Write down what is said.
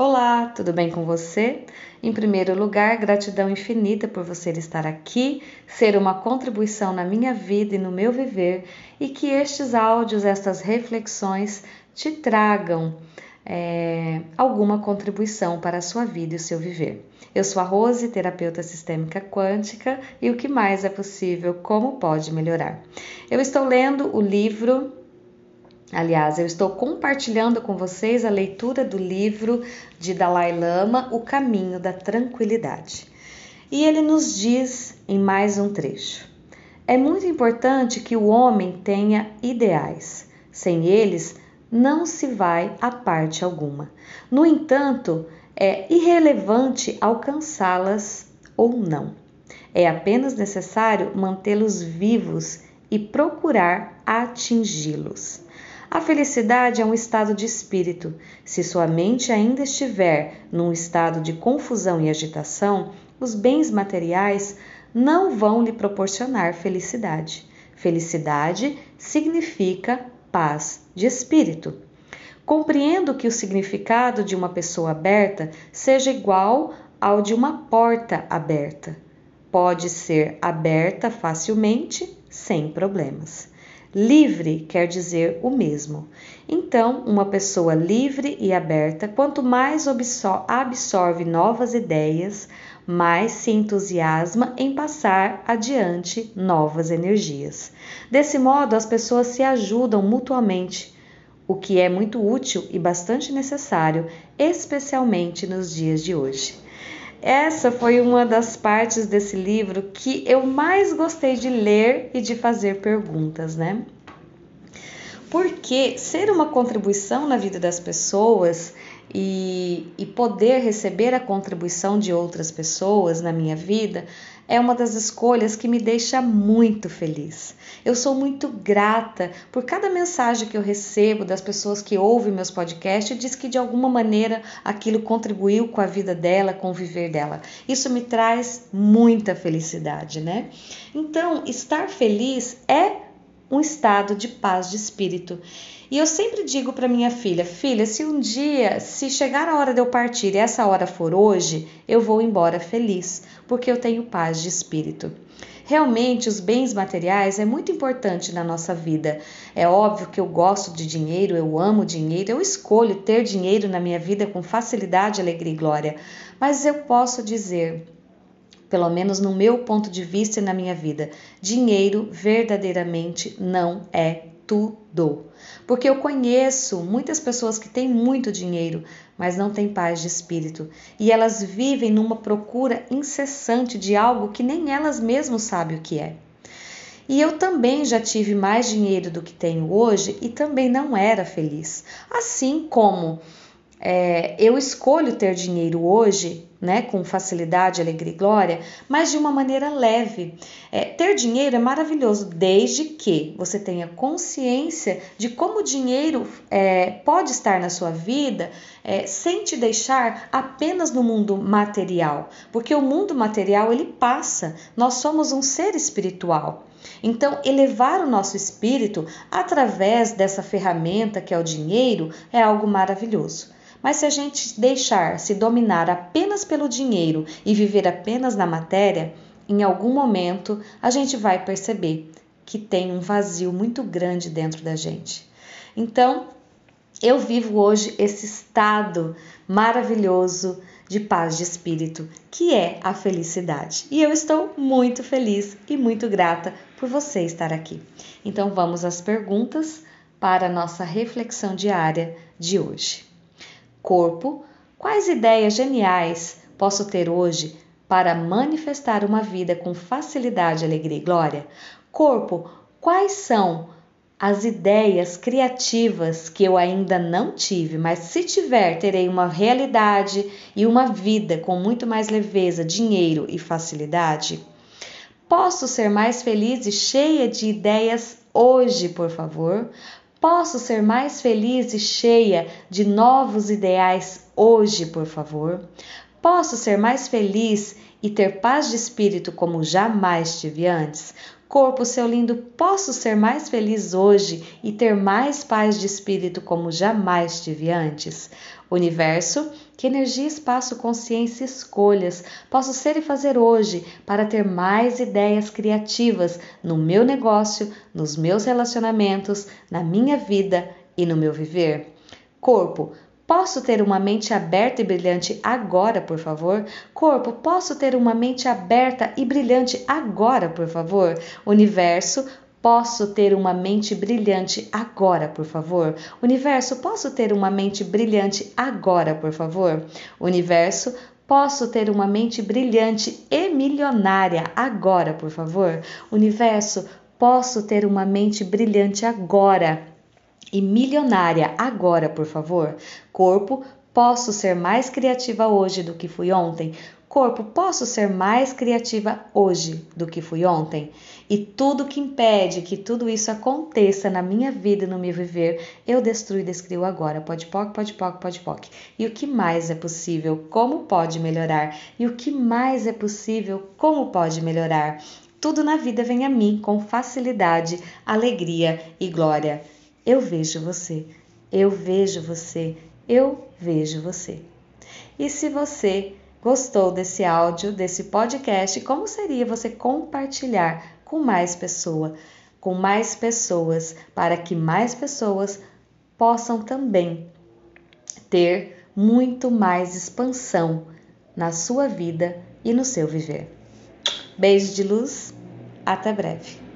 Olá, tudo bem com você? Em primeiro lugar, gratidão infinita por você estar aqui, ser uma contribuição na minha vida e no meu viver e que estes áudios, estas reflexões te tragam é, alguma contribuição para a sua vida e o seu viver. Eu sou a Rose, terapeuta sistêmica quântica, e o que mais é possível, como pode melhorar. Eu estou lendo o livro Aliás, eu estou compartilhando com vocês a leitura do livro de Dalai Lama, O Caminho da Tranquilidade. E ele nos diz em mais um trecho: É muito importante que o homem tenha ideais. Sem eles, não se vai a parte alguma. No entanto, é irrelevante alcançá-las ou não. É apenas necessário mantê-los vivos e procurar atingi-los. A felicidade é um estado de espírito. Se sua mente ainda estiver num estado de confusão e agitação, os bens materiais não vão lhe proporcionar felicidade. Felicidade significa paz de espírito. Compreendo que o significado de uma pessoa aberta seja igual ao de uma porta aberta. Pode ser aberta facilmente, sem problemas. Livre quer dizer o mesmo. Então, uma pessoa livre e aberta, quanto mais absorve novas ideias, mais se entusiasma em passar adiante novas energias. Desse modo, as pessoas se ajudam mutuamente, o que é muito útil e bastante necessário, especialmente nos dias de hoje. Essa foi uma das partes desse livro que eu mais gostei de ler e de fazer perguntas, né? Porque ser uma contribuição na vida das pessoas e, e poder receber a contribuição de outras pessoas na minha vida é uma das escolhas que me deixa muito feliz. Eu sou muito grata por cada mensagem que eu recebo das pessoas que ouvem meus podcasts e diz que de alguma maneira aquilo contribuiu com a vida dela, com o viver dela. Isso me traz muita felicidade, né? Então, estar feliz é um estado de paz de espírito. E eu sempre digo para minha filha: filha, se um dia, se chegar a hora de eu partir e essa hora for hoje, eu vou embora feliz, porque eu tenho paz de espírito. Realmente, os bens materiais é muito importante na nossa vida. É óbvio que eu gosto de dinheiro, eu amo dinheiro, eu escolho ter dinheiro na minha vida com facilidade, alegria e glória. Mas eu posso dizer pelo menos no meu ponto de vista e na minha vida, dinheiro verdadeiramente não é tudo. Porque eu conheço muitas pessoas que têm muito dinheiro, mas não têm paz de espírito, e elas vivem numa procura incessante de algo que nem elas mesmas sabem o que é. E eu também já tive mais dinheiro do que tenho hoje e também não era feliz. Assim como é, eu escolho ter dinheiro hoje, né, com facilidade, alegria e glória, mas de uma maneira leve. É, ter dinheiro é maravilhoso desde que você tenha consciência de como o dinheiro é, pode estar na sua vida é, sem te deixar apenas no mundo material, porque o mundo material ele passa. Nós somos um ser espiritual. Então, elevar o nosso espírito através dessa ferramenta que é o dinheiro é algo maravilhoso. Mas se a gente deixar se dominar apenas pelo dinheiro e viver apenas na matéria, em algum momento a gente vai perceber que tem um vazio muito grande dentro da gente. Então, eu vivo hoje esse estado maravilhoso de paz de espírito, que é a felicidade. E eu estou muito feliz e muito grata por você estar aqui. Então, vamos às perguntas para a nossa reflexão diária de hoje corpo, quais ideias geniais posso ter hoje para manifestar uma vida com facilidade, alegria e glória? Corpo, quais são as ideias criativas que eu ainda não tive, mas se tiver, terei uma realidade e uma vida com muito mais leveza, dinheiro e facilidade? Posso ser mais feliz e cheia de ideias hoje, por favor? Posso ser mais feliz e cheia de novos ideais hoje, por favor? Posso ser mais feliz e ter paz de espírito como jamais tive antes? Corpo, seu lindo, posso ser mais feliz hoje e ter mais paz de espírito como jamais tive antes? Universo, que energia, espaço, consciência e escolhas posso ser e fazer hoje para ter mais ideias criativas no meu negócio, nos meus relacionamentos, na minha vida e no meu viver? Corpo, Posso ter uma mente aberta e brilhante agora, por favor? Corpo, posso ter uma mente aberta e brilhante agora, por favor? Universo, Posso ter uma mente brilhante agora, por favor? Universo, posso ter uma mente brilhante agora, por favor? Universo, posso ter uma mente brilhante e milionária agora, por favor? Universo, posso ter uma mente brilhante agora e milionária agora, por favor. Corpo, posso ser mais criativa hoje do que fui ontem. Corpo, posso ser mais criativa hoje do que fui ontem? E tudo que impede que tudo isso aconteça na minha vida e no meu viver, eu destruo e descrio agora. Pode poc, pode poc, pode poc. E o que mais é possível? Como pode melhorar? E o que mais é possível? Como pode melhorar? Tudo na vida vem a mim com facilidade, alegria e glória. Eu vejo você, eu vejo você, eu vejo você. E se você gostou desse áudio, desse podcast, como seria você compartilhar com mais pessoa, com mais pessoas, para que mais pessoas possam também ter muito mais expansão na sua vida e no seu viver. Beijo de luz, até breve.